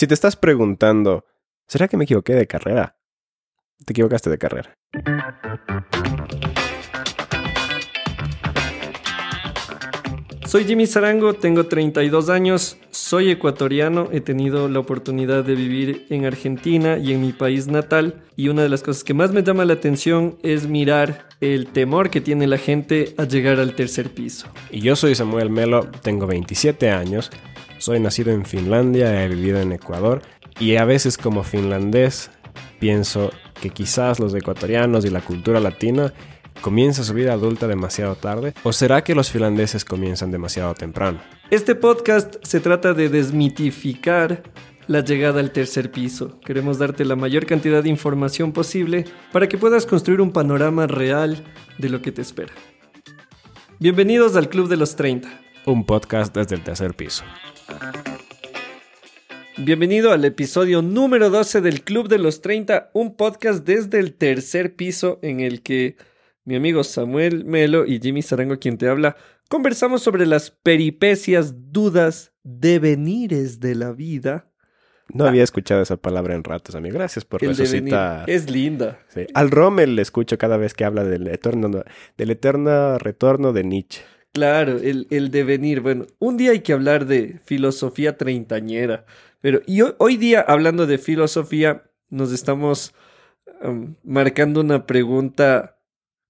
Si te estás preguntando, ¿será que me equivoqué de carrera? Te equivocaste de carrera. Soy Jimmy Zarango, tengo 32 años, soy ecuatoriano, he tenido la oportunidad de vivir en Argentina y en mi país natal y una de las cosas que más me llama la atención es mirar el temor que tiene la gente a llegar al tercer piso. Y yo soy Samuel Melo, tengo 27 años, soy nacido en Finlandia, he vivido en Ecuador y a veces como finlandés pienso que quizás los ecuatorianos y la cultura latina ¿Comienza su vida adulta demasiado tarde? ¿O será que los finlandeses comienzan demasiado temprano? Este podcast se trata de desmitificar la llegada al tercer piso. Queremos darte la mayor cantidad de información posible para que puedas construir un panorama real de lo que te espera. Bienvenidos al Club de los 30. Un podcast desde el tercer piso. Bienvenido al episodio número 12 del Club de los 30, un podcast desde el tercer piso en el que mi amigo Samuel Melo y Jimmy Sarango, quien te habla, conversamos sobre las peripecias, dudas, devenires de la vida. No había escuchado esa palabra en ratos, amigo. Gracias por El resucitar. devenir. Es linda. Sí. Al Rommel le escucho cada vez que habla del eterno, del eterno retorno de Nietzsche. Claro, el, el devenir. Bueno, un día hay que hablar de filosofía treintañera. Pero y hoy, hoy día, hablando de filosofía, nos estamos um, marcando una pregunta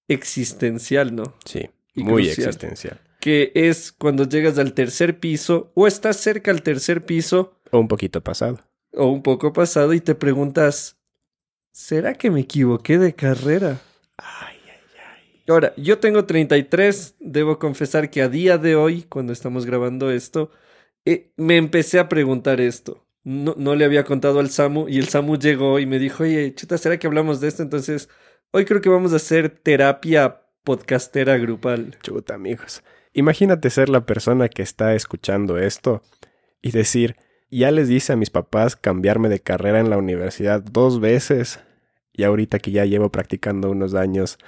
existencial, ¿no? Sí, Y muy crucial. existencial. Que es cuando llegas al tercer piso o estás cerca al tercer piso O un poquito pasado. o un poco pasado y te preguntas, ¿será que me equivoqué de carrera? Ay. Ahora, yo tengo 33, debo confesar que a día de hoy, cuando estamos grabando esto, eh, me empecé a preguntar esto. No, no le había contado al Samu y el Samu llegó y me dijo, oye, chuta, ¿será que hablamos de esto? Entonces, hoy creo que vamos a hacer terapia podcastera grupal. Chuta, amigos. Imagínate ser la persona que está escuchando esto y decir, ya les dice a mis papás cambiarme de carrera en la universidad dos veces y ahorita que ya llevo practicando unos años,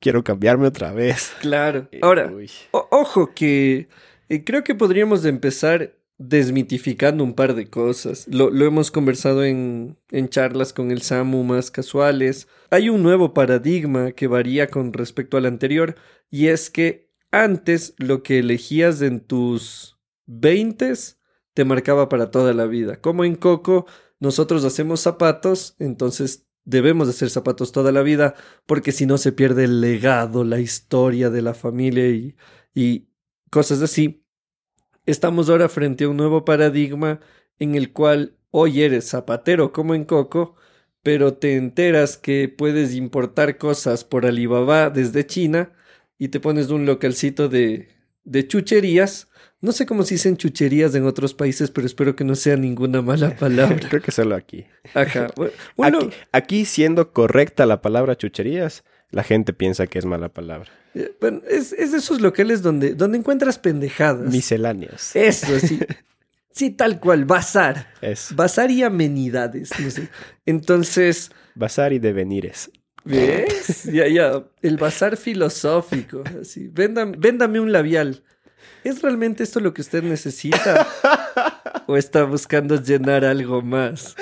quiero cambiarme otra vez. Claro. Ahora, Uy. O- ojo que eh, creo que podríamos empezar desmitificando un par de cosas. Lo, lo hemos conversado en, en charlas con el SAMU más casuales. Hay un nuevo paradigma que varía con respecto al anterior y es que antes lo que elegías en tus veintes te marcaba para toda la vida. Como en Coco, nosotros hacemos zapatos, entonces debemos de hacer zapatos toda la vida porque si no se pierde el legado, la historia de la familia y, y cosas así. Estamos ahora frente a un nuevo paradigma en el cual hoy eres zapatero como en Coco, pero te enteras que puedes importar cosas por Alibaba desde China y te pones un localcito de, de chucherías. No sé cómo se dicen chucherías en otros países, pero espero que no sea ninguna mala palabra. Creo que solo aquí. Ajá. Bueno, Aquí, aquí siendo correcta la palabra chucherías, la gente piensa que es mala palabra. eh, bueno, es, es de esos locales donde, donde encuentras pendejadas. Misceláneos. Eso, sí. Sí, tal cual, bazar. Es Bazar y amenidades, no sé. Entonces, bazar y devenires. ¿ves? Ya, ya, el bazar filosófico, así. Véndame, véndame un labial. ¿Es realmente esto lo que usted necesita? ¿O está buscando llenar algo más?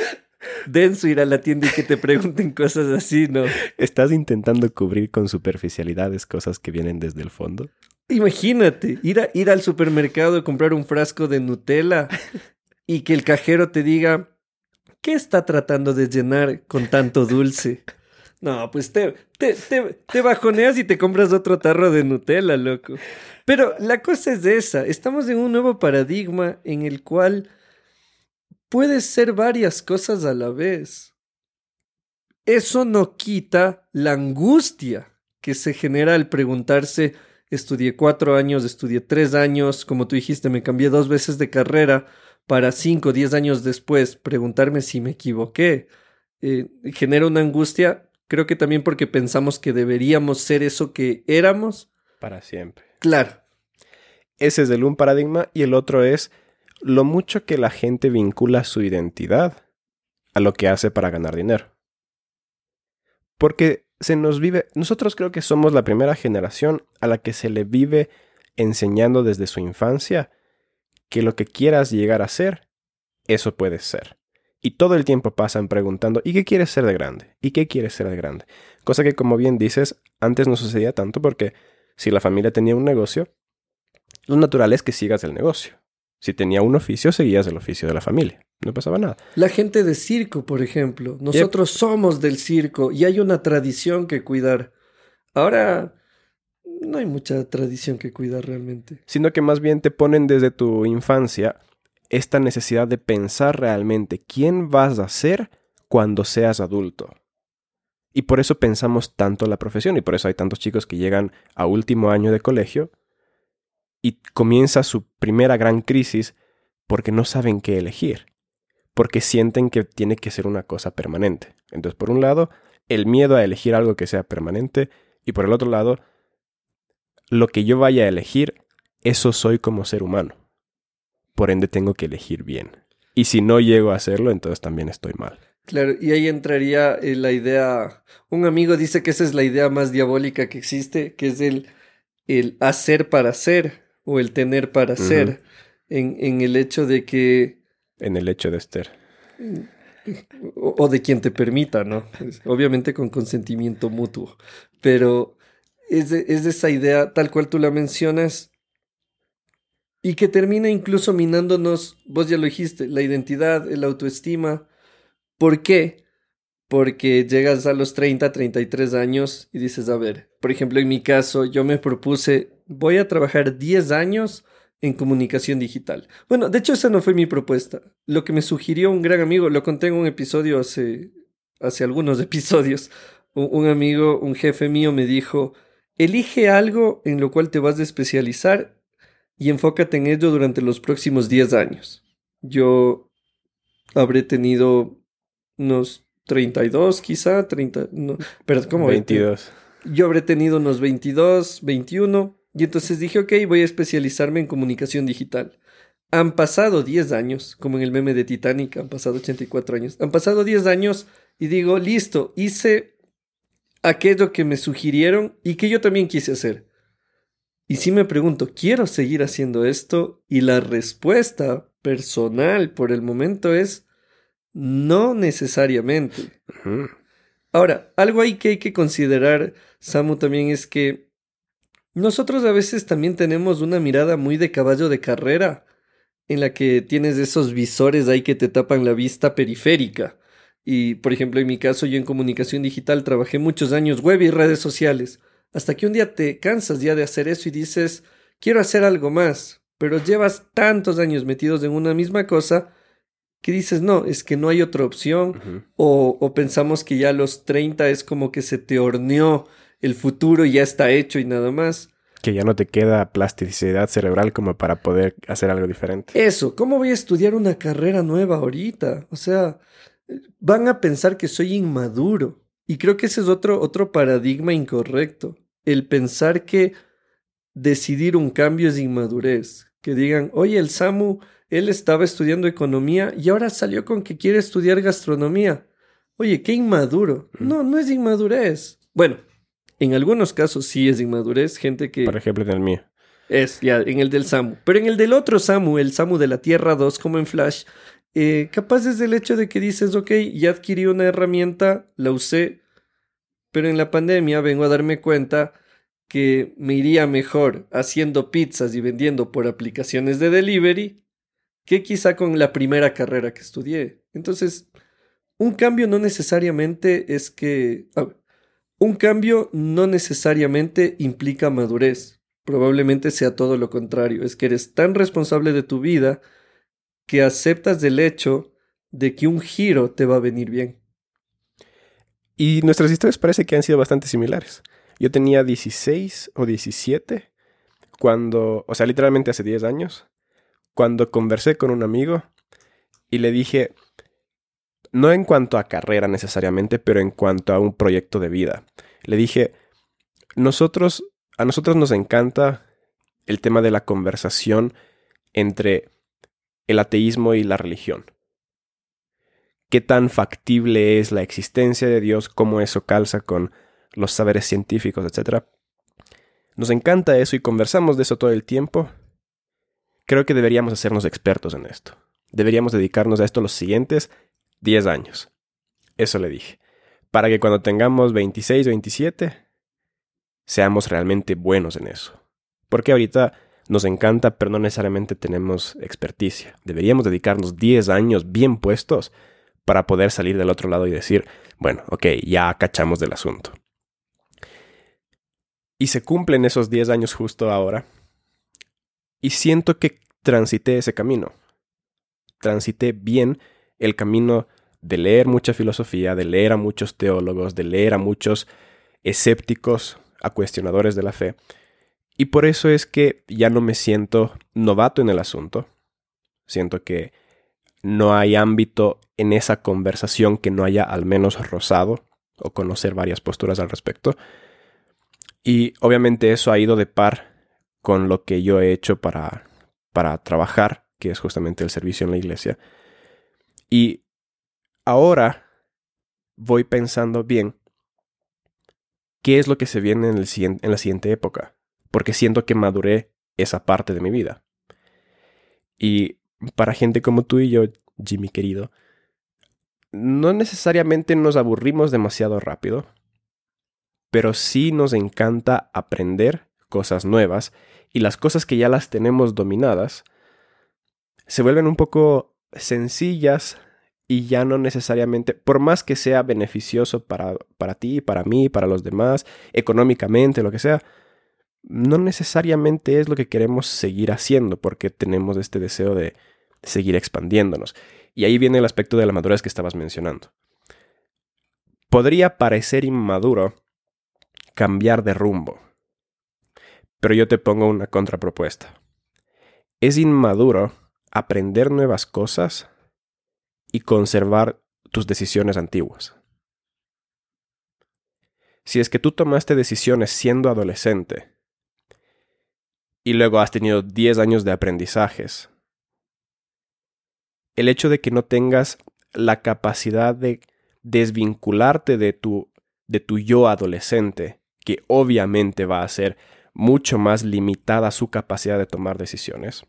Denso ir a la tienda y que te pregunten cosas así, ¿no? ¿Estás intentando cubrir con superficialidades cosas que vienen desde el fondo? Imagínate, ir, a, ir al supermercado y comprar un frasco de Nutella y que el cajero te diga, ¿qué está tratando de llenar con tanto dulce? No, pues te, te, te, te bajoneas y te compras otro tarro de Nutella, loco. Pero la cosa es esa, estamos en un nuevo paradigma en el cual puedes ser varias cosas a la vez. Eso no quita la angustia que se genera al preguntarse, estudié cuatro años, estudié tres años, como tú dijiste, me cambié dos veces de carrera para cinco, diez años después preguntarme si me equivoqué. Eh, genera una angustia, creo que también porque pensamos que deberíamos ser eso que éramos. Para siempre. Claro, Ese es el un paradigma y el otro es lo mucho que la gente vincula su identidad a lo que hace para ganar dinero. Porque se nos vive, nosotros creo que somos la primera generación a la que se le vive enseñando desde su infancia que lo que quieras llegar a ser, eso puedes ser. Y todo el tiempo pasan preguntando, ¿y qué quieres ser de grande? ¿Y qué quieres ser de grande? Cosa que, como bien dices, antes no sucedía tanto porque si la familia tenía un negocio, lo natural es que sigas el negocio. Si tenía un oficio, seguías el oficio de la familia. No pasaba nada. La gente de circo, por ejemplo. Nosotros somos del circo y hay una tradición que cuidar. Ahora no hay mucha tradición que cuidar realmente. Sino que más bien te ponen desde tu infancia esta necesidad de pensar realmente quién vas a ser cuando seas adulto. Y por eso pensamos tanto la profesión y por eso hay tantos chicos que llegan a último año de colegio y comienza su primera gran crisis porque no saben qué elegir, porque sienten que tiene que ser una cosa permanente. Entonces, por un lado, el miedo a elegir algo que sea permanente y por el otro lado, lo que yo vaya a elegir, eso soy como ser humano. Por ende, tengo que elegir bien. Y si no llego a hacerlo, entonces también estoy mal. Claro, y ahí entraría eh, la idea, un amigo dice que esa es la idea más diabólica que existe, que es el, el hacer para ser o el tener para ser, en, en, el hecho de que... En el hecho de ser. O, o de quien te permita, ¿no? Obviamente con consentimiento mutuo, pero es de, es de esa idea tal cual tú la mencionas y que termina incluso minándonos, vos ya lo dijiste, la identidad, el autoestima. ¿Por qué? Porque llegas a los 30, 33 años y dices, a ver, por ejemplo, en mi caso, yo me propuse voy a trabajar 10 años en comunicación digital. Bueno, de hecho esa no fue mi propuesta. Lo que me sugirió un gran amigo, lo conté en un episodio hace, hace algunos episodios, un, un amigo, un jefe mío me dijo, elige algo en lo cual te vas a especializar y enfócate en ello durante los próximos 10 años. Yo habré tenido unos 32 quizá, 30, no, pero ¿cómo? 22. Yo habré tenido unos 22, 21 y entonces dije, ok, voy a especializarme en comunicación digital. Han pasado 10 años, como en el meme de Titanic, han pasado 84 años. Han pasado 10 años y digo, listo, hice aquello que me sugirieron y que yo también quise hacer. Y si me pregunto, ¿quiero seguir haciendo esto? Y la respuesta personal por el momento es no necesariamente. Ahora, algo ahí que hay que considerar, Samu, también es que nosotros a veces también tenemos una mirada muy de caballo de carrera, en la que tienes esos visores ahí que te tapan la vista periférica. Y, por ejemplo, en mi caso, yo en comunicación digital trabajé muchos años web y redes sociales, hasta que un día te cansas ya de hacer eso y dices, quiero hacer algo más, pero llevas tantos años metidos en una misma cosa que dices, no, es que no hay otra opción, o, o pensamos que ya a los 30 es como que se te horneó el futuro ya está hecho y nada más. Que ya no te queda plasticidad cerebral como para poder hacer algo diferente. Eso, ¿cómo voy a estudiar una carrera nueva ahorita? O sea, van a pensar que soy inmaduro. Y creo que ese es otro, otro paradigma incorrecto. El pensar que decidir un cambio es inmadurez. Que digan, oye, el Samu, él estaba estudiando economía y ahora salió con que quiere estudiar gastronomía. Oye, qué inmaduro. No, no es inmadurez. Bueno, en algunos casos sí es inmadurez, gente que... Por ejemplo, en el mío. Es, ya, en el del Samu. Pero en el del otro Samu, el Samu de la Tierra 2, como en Flash, eh, capaz es el hecho de que dices, ok, ya adquirí una herramienta, la usé, pero en la pandemia vengo a darme cuenta que me iría mejor haciendo pizzas y vendiendo por aplicaciones de delivery que quizá con la primera carrera que estudié. Entonces, un cambio no necesariamente es que... Un cambio no necesariamente implica madurez. Probablemente sea todo lo contrario. Es que eres tan responsable de tu vida que aceptas del hecho de que un giro te va a venir bien. Y nuestras historias parece que han sido bastante similares. Yo tenía 16 o 17 cuando, o sea, literalmente hace 10 años, cuando conversé con un amigo y le dije, no en cuanto a carrera necesariamente, pero en cuanto a un proyecto de vida. Le dije, nosotros, a nosotros nos encanta el tema de la conversación entre el ateísmo y la religión. ¿Qué tan factible es la existencia de Dios? ¿Cómo eso calza con los saberes científicos, etcétera? Nos encanta eso y conversamos de eso todo el tiempo. Creo que deberíamos hacernos expertos en esto. Deberíamos dedicarnos a esto los siguientes 10 años. Eso le dije. Para que cuando tengamos 26, 27, seamos realmente buenos en eso. Porque ahorita nos encanta, pero no necesariamente tenemos experticia. Deberíamos dedicarnos 10 años bien puestos para poder salir del otro lado y decir, bueno, ok, ya cachamos del asunto. Y se cumplen esos 10 años justo ahora. Y siento que transité ese camino. Transité bien el camino de leer mucha filosofía, de leer a muchos teólogos, de leer a muchos escépticos, a cuestionadores de la fe. Y por eso es que ya no me siento novato en el asunto. Siento que no hay ámbito en esa conversación que no haya al menos rozado o conocer varias posturas al respecto. Y obviamente eso ha ido de par con lo que yo he hecho para, para trabajar, que es justamente el servicio en la iglesia. Y ahora voy pensando bien qué es lo que se viene en, en la siguiente época, porque siento que maduré esa parte de mi vida. Y para gente como tú y yo, Jimmy querido, no necesariamente nos aburrimos demasiado rápido, pero sí nos encanta aprender cosas nuevas y las cosas que ya las tenemos dominadas se vuelven un poco sencillas y ya no necesariamente, por más que sea beneficioso para, para ti, para mí, para los demás, económicamente, lo que sea, no necesariamente es lo que queremos seguir haciendo porque tenemos este deseo de seguir expandiéndonos. Y ahí viene el aspecto de la madurez que estabas mencionando. Podría parecer inmaduro cambiar de rumbo, pero yo te pongo una contrapropuesta. Es inmaduro aprender nuevas cosas y conservar tus decisiones antiguas. Si es que tú tomaste decisiones siendo adolescente y luego has tenido 10 años de aprendizajes, el hecho de que no tengas la capacidad de desvincularte de tu, de tu yo adolescente, que obviamente va a ser mucho más limitada su capacidad de tomar decisiones,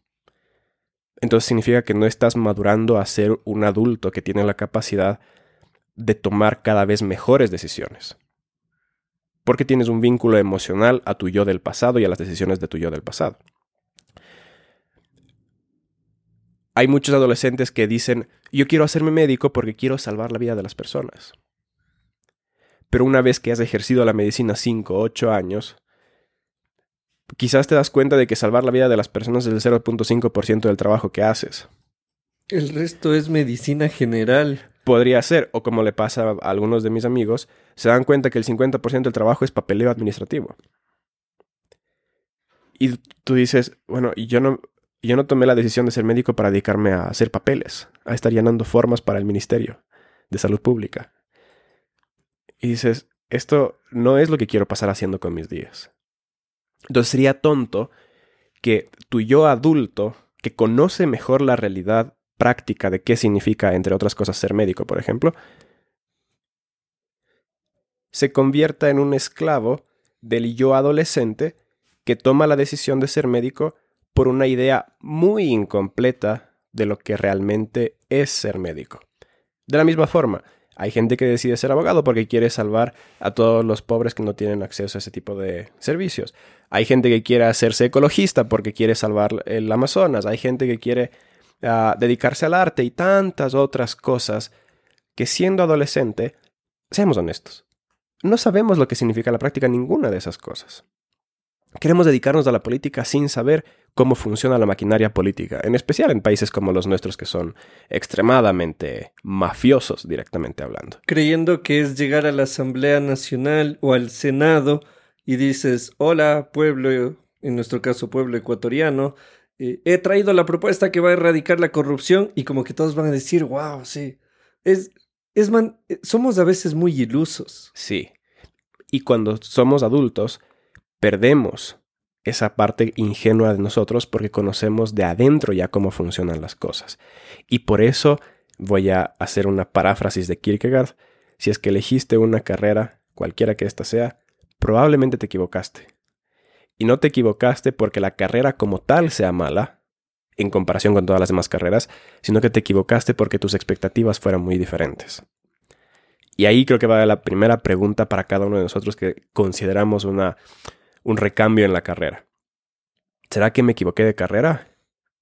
entonces significa que no estás madurando a ser un adulto que tiene la capacidad de tomar cada vez mejores decisiones. Porque tienes un vínculo emocional a tu yo del pasado y a las decisiones de tu yo del pasado. Hay muchos adolescentes que dicen, yo quiero hacerme médico porque quiero salvar la vida de las personas. Pero una vez que has ejercido la medicina 5 o 8 años, quizás te das cuenta de que salvar la vida de las personas es el 0.5% del trabajo que haces. El resto es medicina general. Podría ser, o como le pasa a algunos de mis amigos, se dan cuenta que el 50% del trabajo es papeleo administrativo. Y tú dices, bueno, yo no, yo no tomé la decisión de ser médico para dedicarme a hacer papeles, a estar llenando formas para el Ministerio de Salud Pública. Y dices, esto no es lo que quiero pasar haciendo con mis días. Entonces sería tonto que tu yo adulto, que conoce mejor la realidad práctica de qué significa, entre otras cosas, ser médico, por ejemplo, se convierta en un esclavo del yo adolescente que toma la decisión de ser médico por una idea muy incompleta de lo que realmente es ser médico. De la misma forma, hay gente que decide ser abogado porque quiere salvar a todos los pobres que no tienen acceso a ese tipo de servicios. Hay gente que quiere hacerse ecologista porque quiere salvar el Amazonas. Hay gente que quiere ah, dedicarse al arte y tantas otras cosas que siendo adolescente, seamos honestos, no sabemos lo que significa la práctica ninguna de esas cosas. Queremos dedicarnos a la política sin saber cómo funciona la maquinaria política, en especial en países como los nuestros que son extremadamente mafiosos directamente hablando. Creyendo que es llegar a la Asamblea Nacional o al Senado y dices, hola pueblo, en nuestro caso pueblo ecuatoriano, eh, he traído la propuesta que va a erradicar la corrupción y como que todos van a decir, wow, sí, es, es man eh, somos a veces muy ilusos. Sí. Y cuando somos adultos, perdemos esa parte ingenua de nosotros porque conocemos de adentro ya cómo funcionan las cosas. Y por eso voy a hacer una paráfrasis de Kierkegaard. Si es que elegiste una carrera, cualquiera que ésta sea, probablemente te equivocaste. Y no te equivocaste porque la carrera como tal sea mala, en comparación con todas las demás carreras, sino que te equivocaste porque tus expectativas fueron muy diferentes. Y ahí creo que va la primera pregunta para cada uno de nosotros que consideramos una, un recambio en la carrera. ¿Será que me equivoqué de carrera?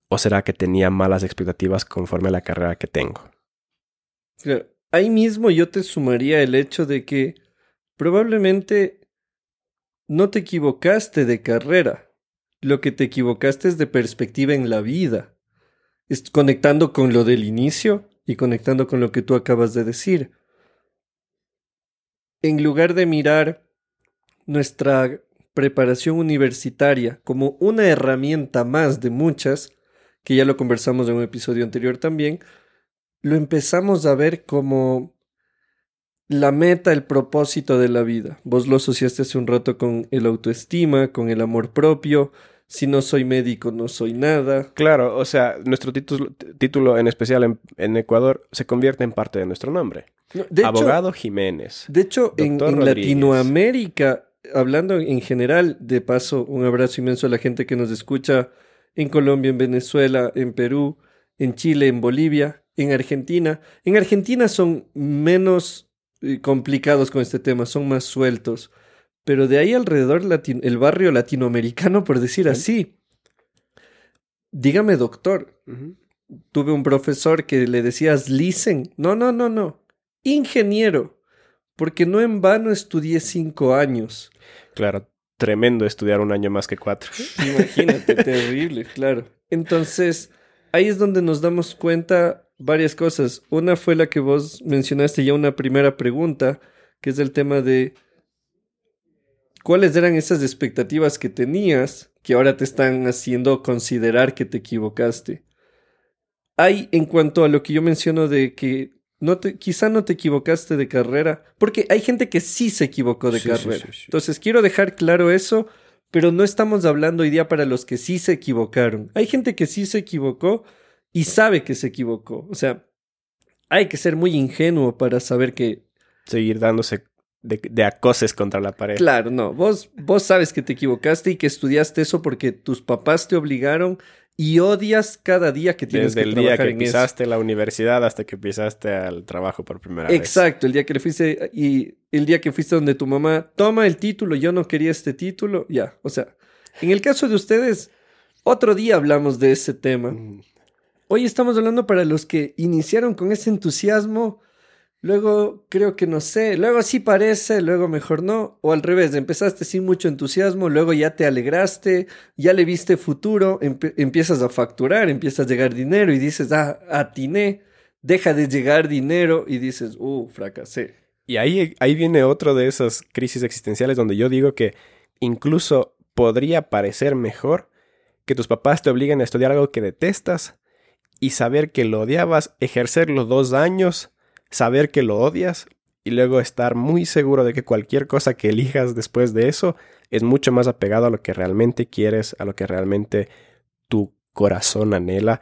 ¿O será que tenía malas expectativas conforme a la carrera que tengo? Ahí mismo yo te sumaría el hecho de que probablemente no te equivocaste de carrera. Lo que te equivocaste es de perspectiva en la vida. Es conectando con lo del inicio y conectando con lo que tú acabas de decir. En lugar de mirar nuestra preparación universitaria como una herramienta más de muchas, que ya lo conversamos en un episodio anterior también, lo empezamos a ver como la meta, el propósito de la vida. Vos lo asociaste hace un rato con el autoestima, con el amor propio. Si no soy médico, no soy nada. Claro, o sea, nuestro título, título en especial en, Ecuador se convierte en parte de nuestro nombre. Abogado Jiménez. De hecho, en, Latinoamérica, hablando en general, de paso, un abrazo inmenso a la gente que nos escucha en Colombia, en Venezuela, en Perú, en Chile, en Bolivia, en Argentina. En Argentina son menos complicados con este tema, son más sueltos. Pero de ahí alrededor el barrio latinoamericano, por decir así. Dígame, doctor. Tuve un profesor que le decías listen. No, no, no, no. Ingeniero. Porque no en vano estudié cinco años. Claro, tremendo estudiar un año más que cuatro. Imagínate, terrible, claro. Entonces, ahí es donde nos damos cuenta varias cosas. Una fue la que vos mencionaste ya una primera pregunta, que es el tema de cuáles eran esas expectativas que tenías que ahora te están haciendo considerar que te equivocaste. Hay, en cuanto a lo que yo menciono de que no te, quizá no te equivocaste de carrera, porque hay gente que sí se equivocó de carrera. Entonces, quiero dejar claro eso, pero no estamos hablando hoy día para los que sí se equivocaron. Hay gente que sí se equivocó, y sabe que se equivocó. O sea, hay que ser muy ingenuo para saber que... Seguir dándose de, acoses contra la pared. Claro, no. Vos, vos sabes que te equivocaste y que estudiaste eso porque tus papás te obligaron y odias cada día que tienes Desde que el día que pisaste la universidad hasta que pisaste al trabajo por primera vez. Exacto, el día que le fuiste y el día que fuiste donde tu mamá toma el título, yo no quería este título, ya, o sea, en el caso de ustedes, otro día hablamos de ese tema. Mm. Hoy estamos hablando para los que iniciaron con ese entusiasmo, luego creo que no sé, luego sí parece, luego mejor no, o al revés, empezaste sin mucho entusiasmo, luego ya te alegraste, ya le viste futuro, empiezas a facturar, empiezas a llegar dinero y dices, ah, atiné, deja de llegar dinero y dices, uh, fracasé. Y ahí, ahí viene otro de esas crisis existenciales donde yo digo que incluso podría parecer mejor que tus papás te obliguen a estudiar algo que detestas y saber que lo odiabas, ejercerlo dos años, saber que lo odias y luego estar muy seguro de que cualquier cosa que elijas después de eso es mucho más apegado a lo que realmente quieres, a lo que realmente tu corazón anhela.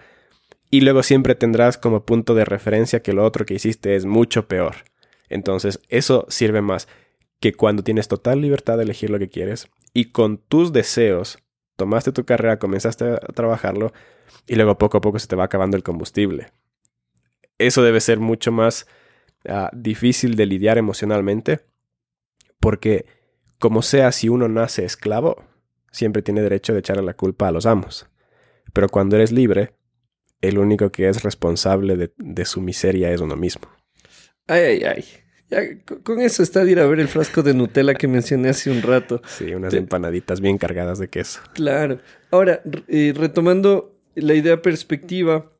Y luego siempre tendrás como punto de referencia que lo otro que hiciste es mucho peor. Entonces eso sirve más que cuando tienes total libertad de elegir lo que quieres y con tus deseos tomaste tu carrera, comenzaste a trabajarlo, y luego poco a poco se te va acabando el combustible. Eso debe ser mucho más ah, difícil de lidiar emocionalmente porque como sea si uno nace esclavo, siempre tiene derecho de echarle la culpa a los amos. Pero cuando eres libre, el único que es responsable de, de su miseria es uno mismo. Ay, ay, ay. Ya, con eso está de ir a ver el frasco de Nutella que mencioné hace un rato. Sí, unas empanaditas bien cargadas de queso. Claro. Ahora, eh, retomando la idea perspectiva.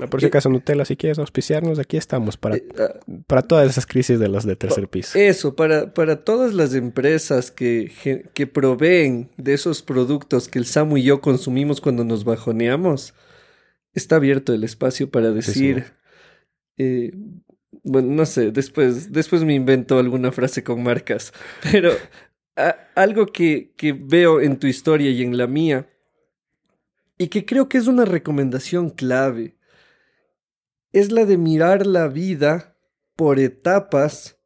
Ah, por si acaso, Nutella, si quieres auspiciarnos, aquí estamos para, eh, ah, para todas esas crisis de los de tercer piso. Eso, para, para todas las empresas que, que proveen de esos productos que el Samu y yo consumimos cuando nos bajoneamos, está abierto el espacio para decir. Eh, bueno, no sé, después, después me invento alguna frase con marcas, pero algo que, que veo en tu historia y en la mía y que creo que es una recomendación clave, es la de mirar la vida por etapas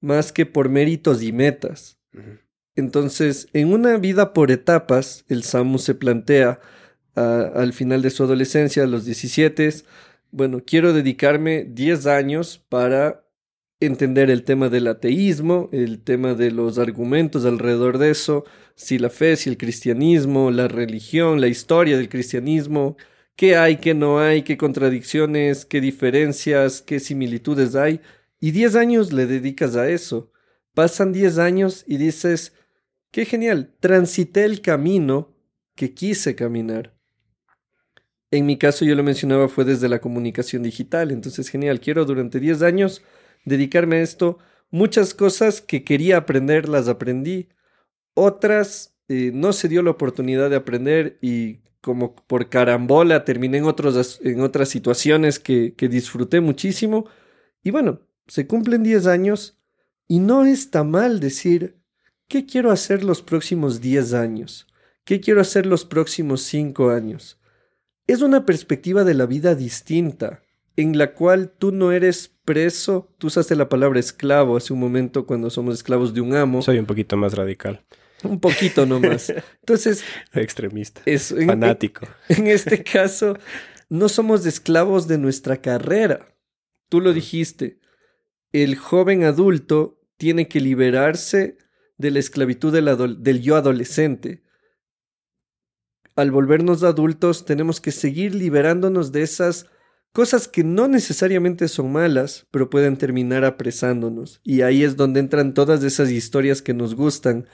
más que por méritos y metas. Entonces, en una vida por etapas, el Samu se plantea al final de su adolescencia, a los 17, bueno, quiero dedicarme 10 años para entender el tema del ateísmo, el tema de los argumentos alrededor de eso, si la fe, si el cristianismo, la religión, la historia del cristianismo, qué hay, qué no hay, qué contradicciones, qué diferencias, qué similitudes hay. Y 10 años le dedicas a eso. Pasan 10 años y dices, qué genial, transité el camino que quise caminar. En mi caso, yo lo mencionaba, fue desde la comunicación digital. Entonces, genial, quiero durante 10 años dedicarme a esto. Muchas cosas que quería aprender las aprendí. Otras eh, no se dio la oportunidad de aprender y como por carambola terminé en, otros, en otras situaciones que, que disfruté muchísimo. Y bueno, se cumplen 10 años y no está mal decir, ¿qué quiero hacer los próximos 10 años? ¿Qué quiero hacer los próximos 5 años? Es una perspectiva de la vida distinta, en la cual tú no eres preso, tú usaste la palabra esclavo hace un momento cuando somos esclavos de un amo. Soy un poquito más radical. Un poquito nomás. Entonces... Extremista. Es, fanático. En, este caso, no somos esclavos de nuestra carrera. Tú lo dijiste. El joven adulto tiene que liberarse de la esclavitud del, del yo adolescente. Al volvernos adultos, tenemos que seguir liberándonos de esas Cosas que no necesariamente son malas, pero pueden terminar apresándonos. Y ahí es donde entran todas esas historias que nos gustan.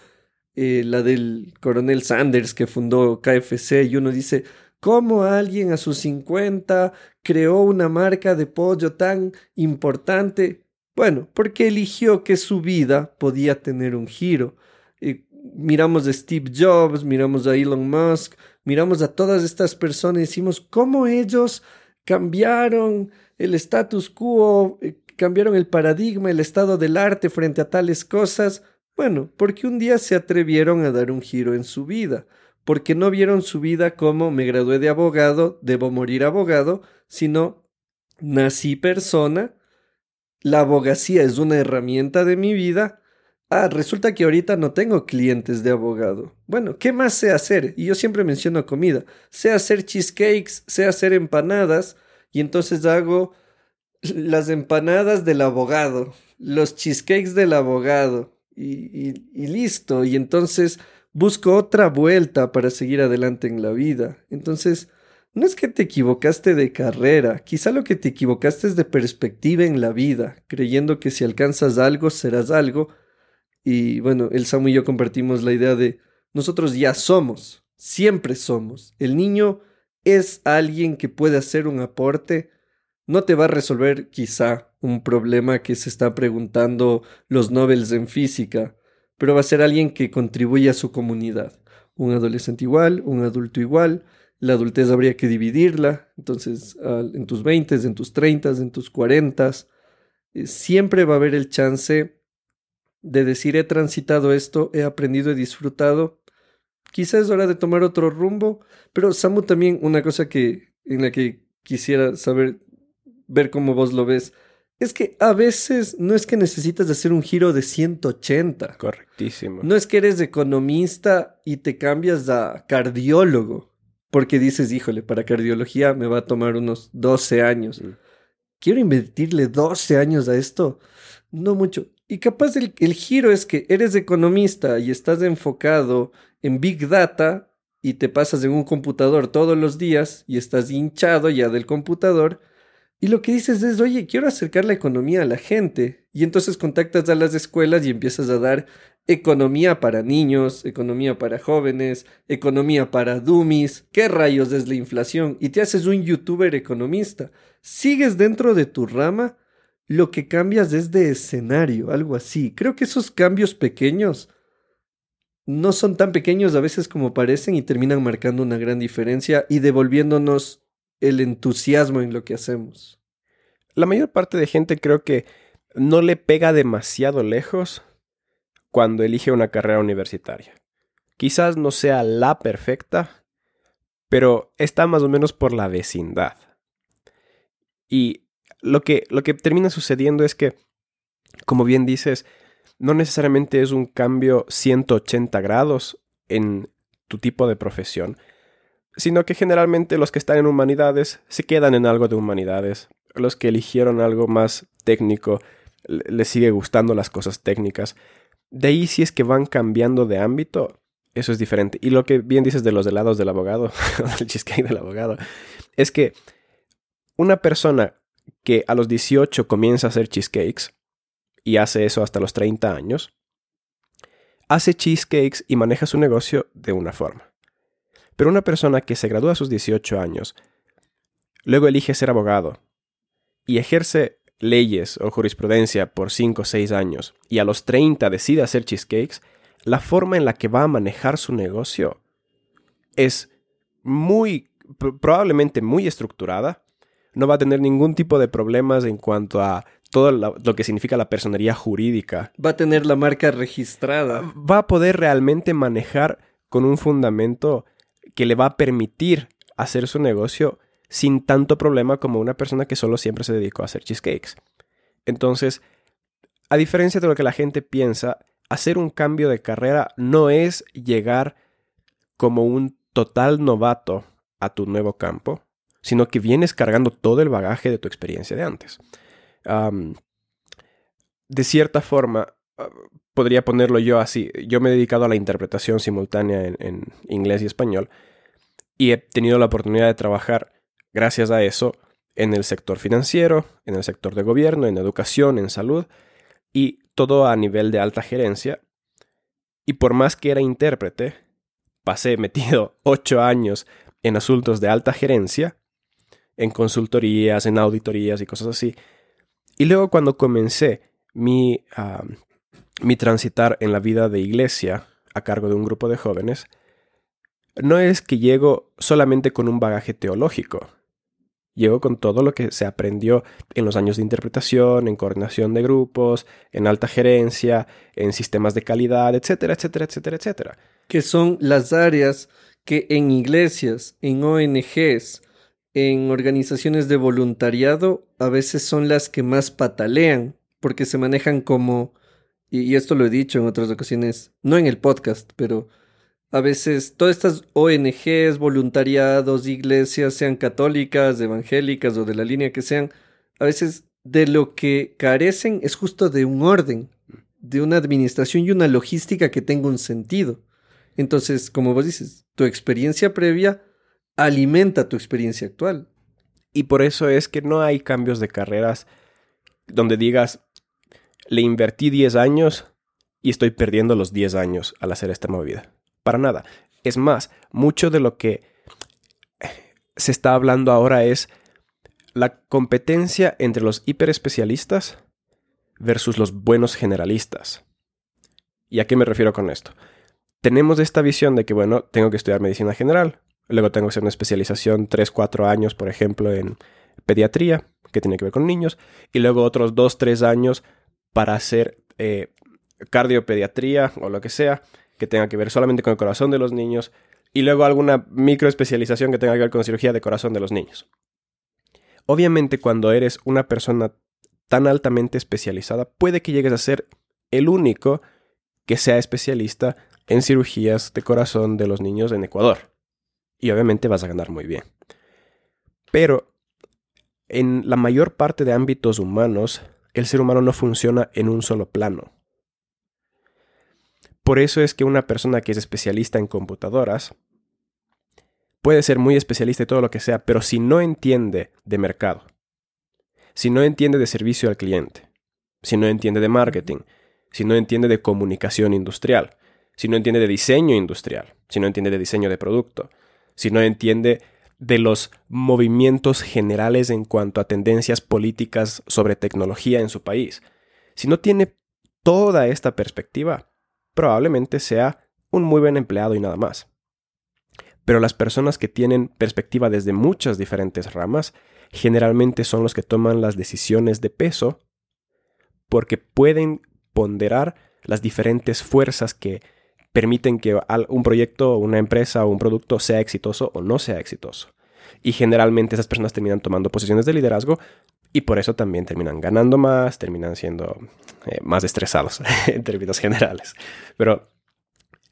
Eh, la del coronel Sanders que fundó KFC y uno dice, ¿cómo alguien a sus 50 creó una marca de pollo tan importante? Bueno, porque eligió que su vida podía tener un giro. Eh, miramos a Steve Jobs, miramos a Elon Musk, miramos a todas estas personas y decimos, ¿cómo ellos cambiaron el status quo, eh, cambiaron el paradigma, el estado del arte frente a tales cosas. Bueno, porque un día se atrevieron a dar un giro en su vida, porque no vieron su vida como me gradué de abogado, debo morir abogado, sino nací persona, la abogacía es una herramienta de mi vida, Ah, resulta que ahorita no tengo clientes de abogado. Bueno, ¿qué más sé hacer? Y yo siempre menciono comida. Sé hacer cheesecakes, sé hacer empanadas, y entonces hago las empanadas del abogado, los cheesecakes del abogado, y, listo. Y entonces busco otra vuelta para seguir adelante en la vida. Entonces, no es que te equivocaste de carrera, quizá lo que te equivocaste es de perspectiva en la vida, creyendo que si alcanzas algo serás algo, y bueno, el Samu y yo compartimos la idea de nosotros ya somos, siempre somos. El niño es alguien que puede hacer un aporte, no te va a resolver quizá un problema que se está preguntando los Nobels en física, pero va a ser alguien que contribuye a su comunidad. Un adolescente igual, un adulto igual, la adultez habría que dividirla, entonces en tus 20, en tus 30, en tus 40, eh, siempre va a haber el chance de decir he transitado esto, he aprendido, he disfrutado. Quizás es hora de tomar otro rumbo, pero Samu también una cosa que en la que quisiera saber ver cómo vos lo ves es que a veces no es que necesitas hacer un giro de 180. Correctísimo. No es que eres economista y te cambias a cardiólogo, porque dices, híjole, para cardiología me va a tomar unos 12 años. Mm. ¿Quiero invertirle 12 años a esto? No mucho. Y capaz el, giro es que eres economista y estás enfocado en Big Data y te pasas en un computador todos los días y estás hinchado ya del computador. Y lo que dices es, oye, quiero acercar la economía a la gente. Y entonces contactas a las escuelas y empiezas a dar economía para niños, economía para jóvenes, economía para dummies. ¿Qué rayos es la inflación? Y te haces un youtuber economista. Sigues dentro de tu rama lo que cambias es de escenario, algo así. Creo que esos cambios pequeños no son tan pequeños a veces como parecen y terminan marcando una gran diferencia y devolviéndonos el entusiasmo en lo que hacemos. La mayor parte de gente creo que no le pega demasiado lejos cuando elige una carrera universitaria. Quizás no sea la perfecta, pero está más o menos por la vecindad. Y lo que, lo que termina sucediendo es que, como bien dices, no necesariamente es un cambio 180 grados en tu tipo de profesión, sino que generalmente los que están en humanidades se quedan en algo de humanidades. Los que eligieron algo más técnico les sigue gustando las cosas técnicas. De ahí si es que van cambiando de ámbito, eso es diferente. Y lo que bien dices de los helados del abogado, del cheesecake del abogado, es que una persona que a los 18 comienza a hacer cheesecakes y hace eso hasta los 30 años, hace cheesecakes y maneja su negocio de una forma. Pero una persona que se gradúa a sus 18 años, luego elige ser abogado y ejerce leyes o jurisprudencia por 5 o 6 años y a los 30 decide hacer cheesecakes, la forma en la que va a manejar su negocio es muy, probablemente muy estructurada, no va a tener ningún tipo de problemas en cuanto a todo lo, que significa la personería jurídica. Va a tener la marca registrada. Va a poder realmente manejar con un fundamento que le va a permitir hacer su negocio sin tanto problema como una persona que solo siempre se dedicó a hacer cheesecakes. Entonces, a diferencia de lo que la gente piensa, hacer un cambio de carrera no es llegar como un total novato a tu nuevo campo, sino que vienes cargando todo el bagaje de tu experiencia de antes. de cierta forma, podría ponerlo yo así. Yo me he dedicado a la interpretación simultánea en, inglés y español y he tenido la oportunidad de trabajar, gracias a eso, en el sector financiero, en el sector de gobierno, en educación, en salud y todo a nivel de alta gerencia. Y por más que era intérprete, pasé metido ocho años en asuntos de alta gerencia en consultorías, en auditorías y cosas así. Y luego cuando comencé mi, mi transitar en la vida de iglesia a cargo de un grupo de jóvenes, no es que llego solamente con un bagaje teológico. Llego con todo lo que se aprendió en los años de interpretación, en coordinación de grupos, en alta gerencia, en sistemas de calidad, etcétera, etcétera, etcétera, etcétera. Que son las áreas que en iglesias, en ONGs, en organizaciones de voluntariado a veces son las que más patalean, porque se manejan como, y, esto lo he dicho en otras ocasiones, no en el podcast, pero a veces todas estas ONGs, voluntariados, iglesias, sean católicas, evangélicas o de la línea que sean, a veces de lo que carecen es justo de un orden, de una administración y una logística que tenga un sentido. Entonces, como vos dices, tu experiencia previa alimenta tu experiencia actual. Y por eso es que no hay cambios de carreras donde digas, le invertí 10 años y estoy perdiendo los 10 años al hacer esta movida. Para nada. Es más, mucho de lo que se está hablando ahora es la competencia entre los hiperespecialistas versus los buenos generalistas. ¿Y a qué me refiero con esto? Tenemos esta visión de que, bueno, tengo que estudiar medicina general, Luego tengo que hacer una especialización 3-4 años, por ejemplo, en pediatría, que tiene que ver con niños. Y luego otros 2-3 años para hacer eh, cardiopediatría o lo que sea, que tenga que ver solamente con el corazón de los niños. Y luego alguna microespecialización que tenga que ver con cirugía de corazón de los niños. Obviamente cuando eres una persona tan altamente especializada, puede que llegues a ser el único que sea especialista en cirugías de corazón de los niños en Ecuador y obviamente vas a ganar muy bien. Pero en la mayor parte de ámbitos humanos, el ser humano no funciona en un solo plano. Por eso es que una persona que es especialista en computadoras puede ser muy especialista y todo lo que sea, pero si no entiende de mercado, si no entiende de servicio al cliente, si no entiende de marketing, si no entiende de comunicación industrial, si no entiende de diseño industrial, si no entiende de diseño de producto, si no entiende de los movimientos generales en cuanto a tendencias políticas sobre tecnología en su país. Si no tiene toda esta perspectiva, probablemente sea un muy buen empleado y nada más. Pero las personas que tienen perspectiva desde muchas diferentes ramas generalmente son los que toman las decisiones de peso porque pueden ponderar las diferentes fuerzas que permiten que un proyecto, una empresa o un producto sea exitoso o no sea exitoso. Y generalmente esas personas terminan tomando posiciones de liderazgo y por eso también terminan ganando más, terminan siendo eh, más estresados en términos generales. Pero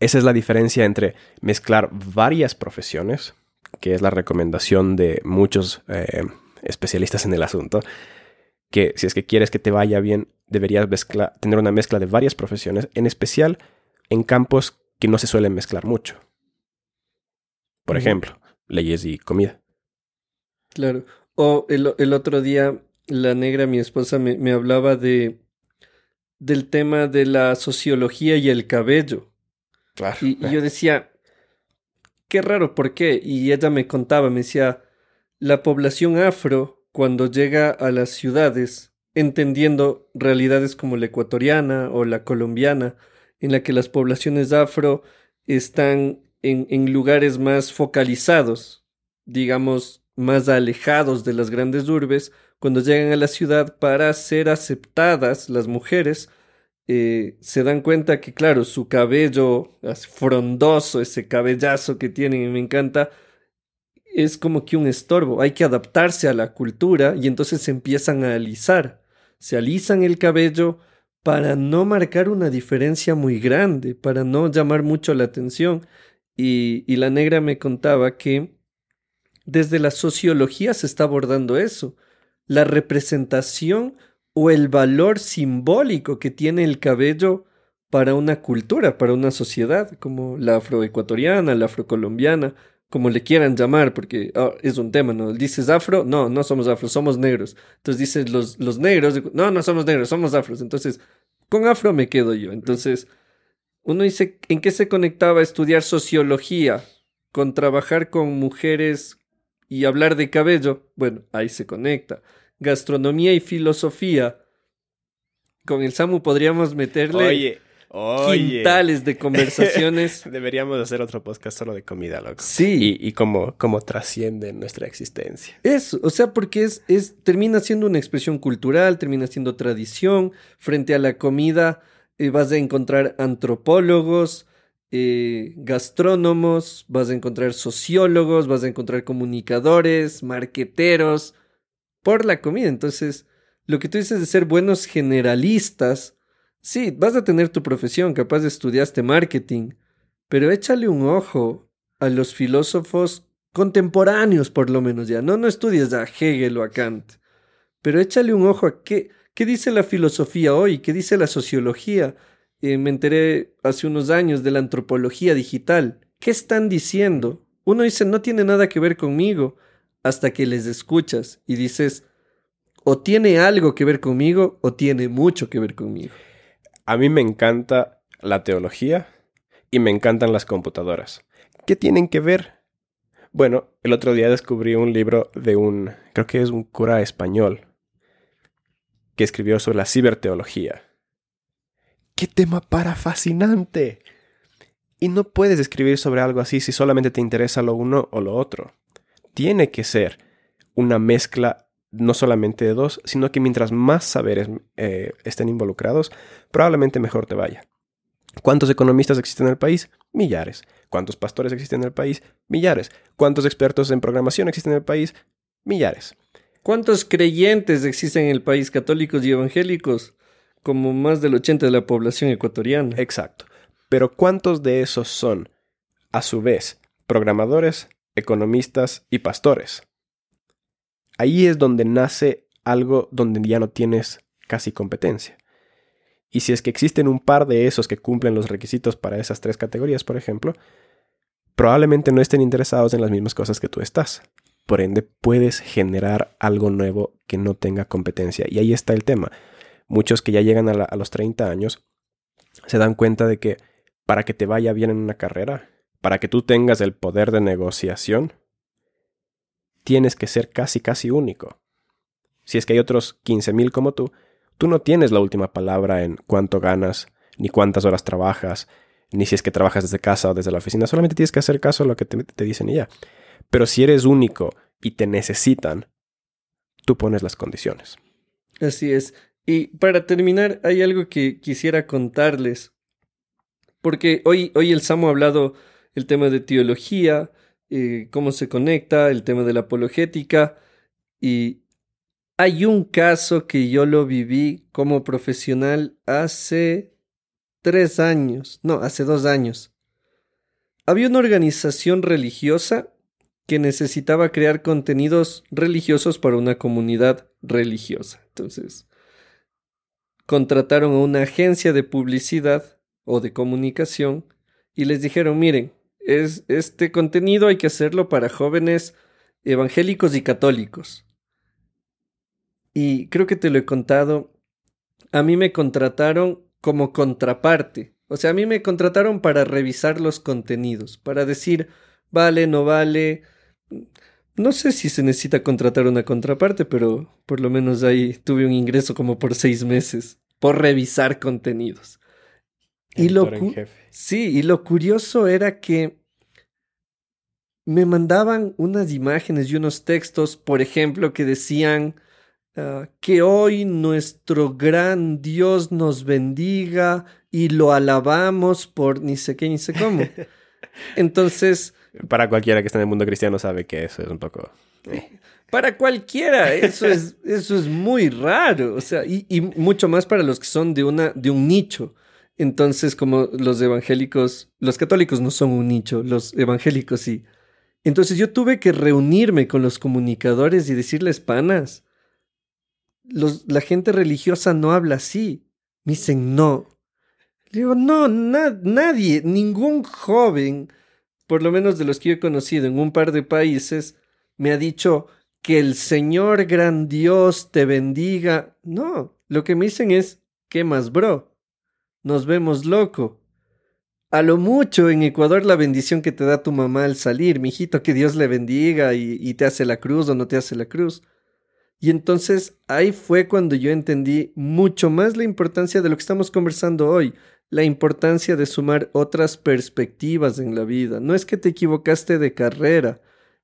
esa es la diferencia entre mezclar varias profesiones que es la recomendación de muchos eh, especialistas en el asunto, que si es que quieres que te vaya bien, deberías tener una mezcla de varias profesiones, en especial en campos que no se suelen mezclar mucho. Por ejemplo, leyes y comida. Claro. O el, otro día, la negra, mi esposa, me, me hablaba de del tema de la sociología y el cabello. Claro. Y, yo decía, qué raro, ¿por qué? Y ella me contaba, me decía, la población afro, cuando llega a las ciudades, entendiendo realidades como la ecuatoriana o la colombiana, en la que las poblaciones afro están en, lugares más focalizados, digamos, más alejados de las grandes urbes, cuando llegan a la ciudad para ser aceptadas las mujeres, eh, se dan cuenta que, claro, su cabello frondoso, ese cabellazo que tienen y me encanta, es como que un estorbo. Hay que adaptarse a la cultura y entonces se empiezan a alisar. Se alisan el cabello para no marcar una diferencia muy grande, para no llamar mucho la atención. Y, la negra me contaba que desde la sociología se está abordando eso la representación o el valor simbólico que tiene el cabello para una cultura, para una sociedad, como la afroecuatoriana, la afrocolombiana, como le quieran llamar, porque ah, es un tema, ¿no? Dices afro, no, no somos afro, somos negros. Entonces dices los, los negros, no, no somos negros, somos afros. Entonces, con afro me quedo yo. Entonces, uno dice, ¿en qué se conectaba estudiar sociología con trabajar con mujeres y hablar de cabello, bueno, ahí se conecta. Gastronomía y filosofía. Con el Samu podríamos meterle oye, quintales de conversaciones. Deberíamos hacer otro podcast solo de comida, loco. Sí. Y, cómo, cómo trasciende nuestra existencia. Eso, o sea, porque es, es, termina siendo una expresión cultural, termina siendo tradición. Frente a la comida eh, vas a encontrar antropólogos, eh, gastrónomos, vas a encontrar sociólogos, vas a encontrar comunicadores, marqueteros, por la comida. Entonces, lo que tú dices de ser buenos generalistas, sí, vas a tener tu profesión, capaz estudiaste marketing, pero échale un ojo a los filósofos contemporáneos, por lo menos ya. No, no estudies a Hegel o a Kant, pero échale un ojo a qué, qué dice la filosofía hoy, qué dice la sociología eh, me enteré hace unos años de la antropología digital. ¿Qué están diciendo? Uno dice, no tiene nada que ver conmigo, hasta que les escuchas y dices, o tiene algo que ver conmigo o tiene mucho que ver conmigo. A mí me encanta la teología y me encantan las computadoras. ¿Qué tienen que ver? Bueno, el otro día descubrí un libro de un, creo que es un cura español, que escribió sobre la ciberteología. ¡Qué tema para fascinante! Y no puedes escribir sobre algo así si solamente te interesa lo uno o lo otro. Tiene que ser una mezcla no solamente de dos, sino que mientras más saberes eh, estén involucrados, probablemente mejor te vaya. ¿Cuántos economistas existen en el país? Millares. ¿Cuántos pastores existen en el país? Millares. ¿Cuántos expertos en programación existen en el país? Millares. ¿Cuántos creyentes existen en el país, católicos y evangélicos? como más del 80 de la población ecuatoriana. Exacto. Pero ¿cuántos de esos son, a su vez, programadores, economistas y pastores? Ahí es donde nace algo donde ya no tienes casi competencia. Y si es que existen un par de esos que cumplen los requisitos para esas tres categorías, por ejemplo, probablemente no estén interesados en las mismas cosas que tú estás. Por ende, puedes generar algo nuevo que no tenga competencia. Y ahí está el tema muchos que ya llegan a, los 30 años se dan cuenta de que para que te vaya bien en una carrera, para que tú tengas el poder de negociación, tienes que ser casi, casi único. Si es que hay otros 15.000 como tú, tú no tienes la última palabra en cuánto ganas, ni cuántas horas trabajas, ni si es que trabajas desde casa o desde la oficina, solamente tienes que hacer caso a lo que te, te dicen y ya. Pero si eres único y te necesitan, tú pones las condiciones. Así es. Y para terminar, hay algo que quisiera contarles. Porque hoy, hoy el Samo ha hablado el tema de teología, eh, cómo se conecta, el tema de la apologética. Y hay un caso que yo lo viví como profesional hace tres años, no, hace dos años. Había una organización religiosa que necesitaba crear contenidos religiosos para una comunidad religiosa. Entonces, contrataron a una agencia de publicidad o de comunicación y les dijeron, miren, es, este contenido hay que hacerlo para jóvenes evangélicos y católicos. Y creo que te lo he contado, a mí me contrataron como contraparte. O sea, a mí me contrataron para revisar los contenidos, para decir, vale, no vale. No sé si se necesita contratar una contraparte, pero por lo menos ahí tuve un ingreso como por seis meses por revisar contenidos. Y lo sí, y lo curioso era que me mandaban unas imágenes y unos textos, por ejemplo, que decían ah, que hoy nuestro gran Dios nos bendiga y lo alabamos por ni sé qué ni sé cómo. Entonces... Para cualquiera que esté en el mundo cristiano sabe que eso es un poco... Eh, para cualquiera, eso es, eso es muy raro. O sea, y, y, mucho más para los que son de, una, de un nicho. Entonces, como los evangélicos, los católicos no son un nicho, los evangélicos sí. Entonces yo tuve que reunirme con los comunicadores y decirles, panas, los, la gente religiosa no habla así. Me dicen, no. digo, no, nadie, ningún joven, por lo menos de los que yo he conocido en un par de países, me ha dicho, que el Señor gran Dios te bendiga. No, lo que me dicen es, ¿qué más, bro? Nos vemos loco. A lo mucho en Ecuador la bendición que te da tu mamá al salir, mijito, que Dios le bendiga y, y te hace la cruz o no te hace la cruz. Y entonces ahí fue cuando yo entendí mucho más la importancia de lo que estamos conversando hoy, la importancia de sumar otras perspectivas en la vida. No es que te equivocaste de carrera,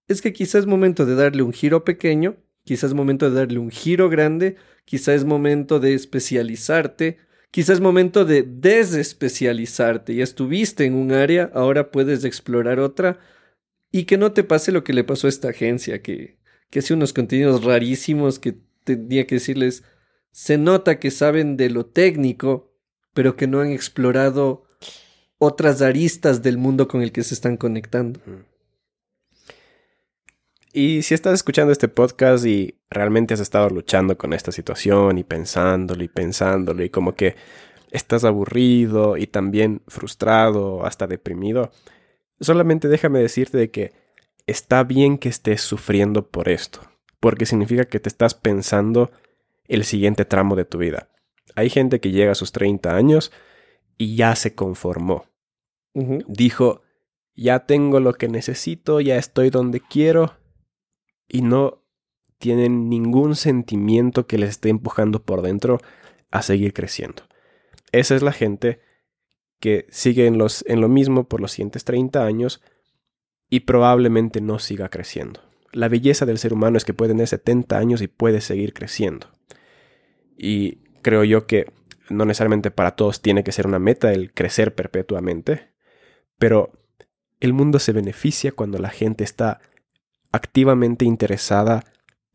es que quizás es momento de darle un giro pequeño, quizás es momento de darle un giro grande, quizás es momento de especializarte, quizás es momento de desespecializarte. Ya estuviste en un área, ahora puedes explorar otra y que no te pase lo que le pasó a esta agencia, que, que hace unos contenidos rarísimos que tenía que decirles, se nota que saben de lo técnico, pero que no han explorado otras aristas del mundo con el que se están conectando. Y si estás escuchando este podcast y realmente has estado luchando con esta situación y pensándolo y pensándolo y como que estás aburrido y también frustrado, hasta deprimido, solamente déjame decirte de que está bien que estés sufriendo por esto, porque significa que te estás pensando el siguiente tramo de tu vida. Hay gente que llega a sus 30 años y ya se conformó. Dijo, ya tengo lo que necesito, ya estoy donde quiero, y no tienen ningún sentimiento que les esté empujando por dentro a seguir creciendo. Esa es la gente que sigue en, los, en lo mismo por los siguientes 30 años y probablemente no siga creciendo. La belleza del ser humano es que puede tener 70 años y puede seguir creciendo. Y creo yo que no necesariamente para todos tiene que ser una meta el crecer perpetuamente, pero el mundo se beneficia cuando la gente está activamente interesada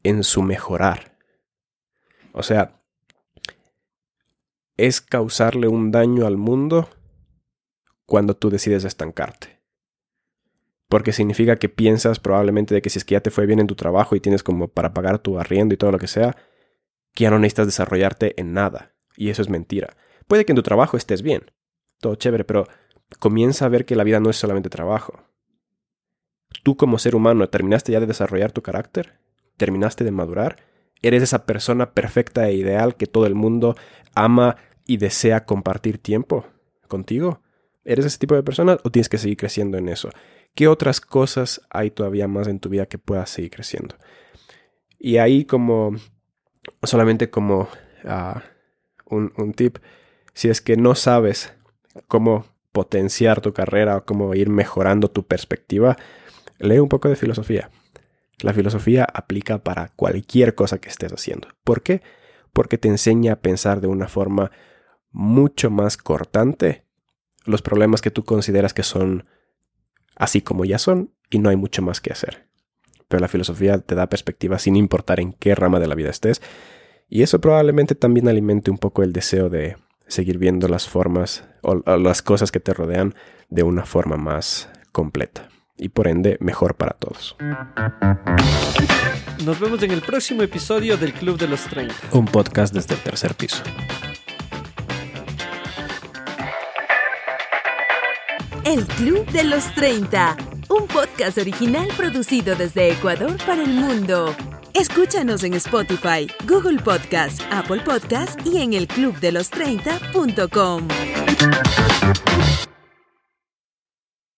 en su mejorar. O sea, es causarle un daño al mundo cuando tú decides estancarte. Porque significa que piensas probablemente de que si es que ya te fue bien en tu trabajo y tienes como para pagar tu arriendo y todo lo que sea, que ya no necesitas desarrollarte en nada. Y eso es mentira. Puede que en tu trabajo estés bien, todo chévere, pero comienza a ver que la vida no es solamente trabajo tú como ser humano terminaste ya de desarrollar tu carácter, terminaste de madurar, eres esa persona perfecta e ideal que todo el mundo ama y desea compartir tiempo contigo. ¿Eres ese tipo de persona o tienes que seguir creciendo en eso? ¿Qué otras cosas hay todavía más en tu vida que puedas seguir creciendo? Y ahí como, solamente como uh, un, un tip, si es que no sabes cómo potenciar tu carrera o cómo ir mejorando tu perspectiva, lee un poco de filosofía. La filosofía aplica para cualquier cosa que estés haciendo. ¿Por qué? Porque te enseña a pensar de una forma mucho más cortante los problemas que tú consideras que son así como ya son y no hay mucho más que hacer. Pero la filosofía te da perspectiva sin importar en qué rama de la vida estés y eso probablemente también alimente un poco el deseo de seguir viendo las formas o, las cosas que te rodean de una forma más completa. Y por ende mejor para todos. Nos vemos en el próximo episodio del Club de los 30. Un podcast desde el tercer piso. El Club de los 30, un podcast original producido desde Ecuador para el mundo. Escúchanos en Spotify, Google Podcast, Apple Podcast y en el elclubdelos30.com.